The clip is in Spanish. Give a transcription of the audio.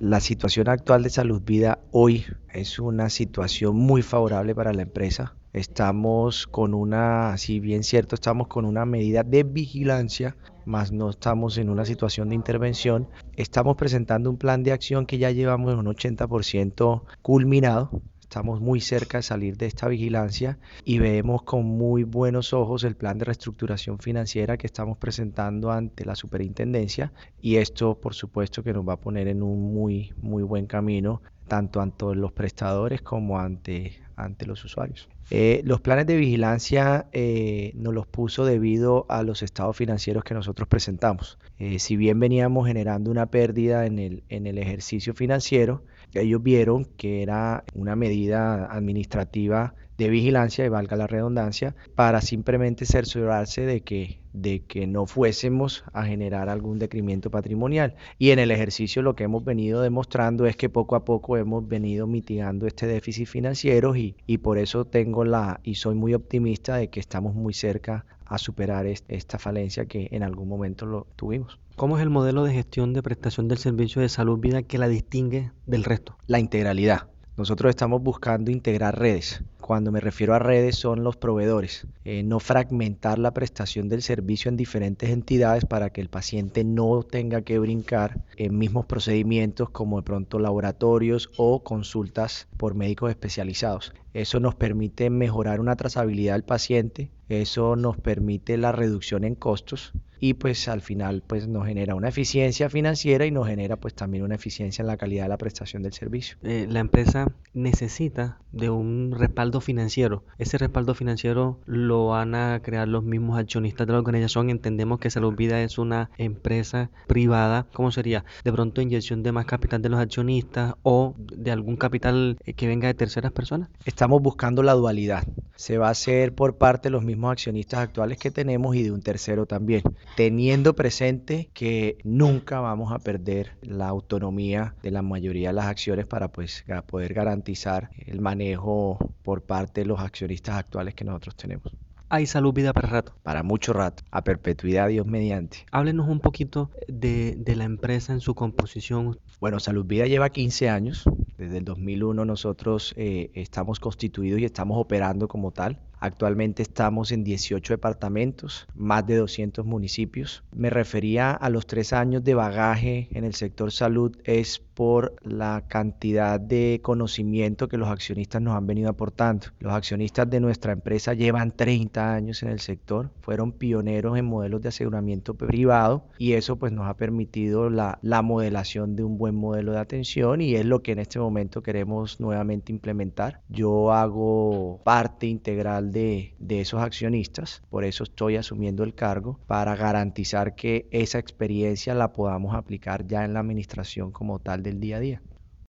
La situación actual de salud vida hoy es una situación muy favorable para la empresa. Estamos con una, si bien cierto, estamos con una medida de vigilancia, más no estamos en una situación de intervención. Estamos presentando un plan de acción que ya llevamos un 80% culminado Estamos muy cerca de salir de esta vigilancia y vemos con muy buenos ojos el plan de reestructuración financiera que estamos presentando ante la superintendencia y esto por supuesto que nos va a poner en un muy muy buen camino tanto ante los prestadores como ante, ante los usuarios. Eh, los planes de vigilancia eh, nos los puso debido a los estados financieros que nosotros presentamos. Eh, si bien veníamos generando una pérdida en el, en el ejercicio financiero, ellos vieron que era una medida administrativa de vigilancia, y valga la redundancia, para simplemente cerciorarse de que, de que no fuésemos a generar algún decremento patrimonial. Y en el ejercicio lo que hemos venido demostrando es que poco a poco hemos venido mitigando este déficit financiero y, y por eso tengo la, y soy muy optimista de que estamos muy cerca a superar esta falencia que en algún momento lo tuvimos. ¿Cómo es el modelo de gestión de prestación del servicio de salud vida que la distingue del resto? La integralidad. Nosotros estamos buscando integrar redes. Cuando me refiero a redes son los proveedores. Eh, no fragmentar la prestación del servicio en diferentes entidades para que el paciente no tenga que brincar en mismos procedimientos como de pronto laboratorios o consultas por médicos especializados. Eso nos permite mejorar una trazabilidad del paciente, eso nos permite la reducción en costos y pues al final pues nos genera una eficiencia financiera y nos genera pues también una eficiencia en la calidad de la prestación del servicio. Eh, la empresa necesita de un respaldo financiero. Ese respaldo financiero lo van a crear los mismos accionistas de la organización. Entendemos que Salud Vida es una empresa privada. ¿Cómo sería? De pronto inyección de más capital de los accionistas o de algún capital eh, que venga de terceras personas. Estamos buscando la dualidad. Se va a hacer por parte de los mismos accionistas actuales que tenemos y de un tercero también, teniendo presente que nunca vamos a perder la autonomía de la mayoría de las acciones para pues poder garantizar el manejo por parte de los accionistas actuales que nosotros tenemos. Hay salud vida para rato. Para mucho rato, a perpetuidad Dios mediante. Háblenos un poquito de, de la empresa en su composición. Bueno, Salud Vida lleva 15 años. Desde el 2001 nosotros eh, estamos constituidos y estamos operando como tal. Actualmente estamos en 18 departamentos, más de 200 municipios. Me refería a los tres años de bagaje en el sector salud es por la cantidad de conocimiento que los accionistas nos han venido aportando. Los accionistas de nuestra empresa llevan 30 años en el sector, fueron pioneros en modelos de aseguramiento privado y eso pues nos ha permitido la, la modelación de un buen modelo de atención y es lo que en este momento queremos nuevamente implementar. Yo hago parte integral de, esos accionistas, por eso estoy asumiendo el cargo, para garantizar que esa experiencia la podamos aplicar ya en la administración como tal del día a día.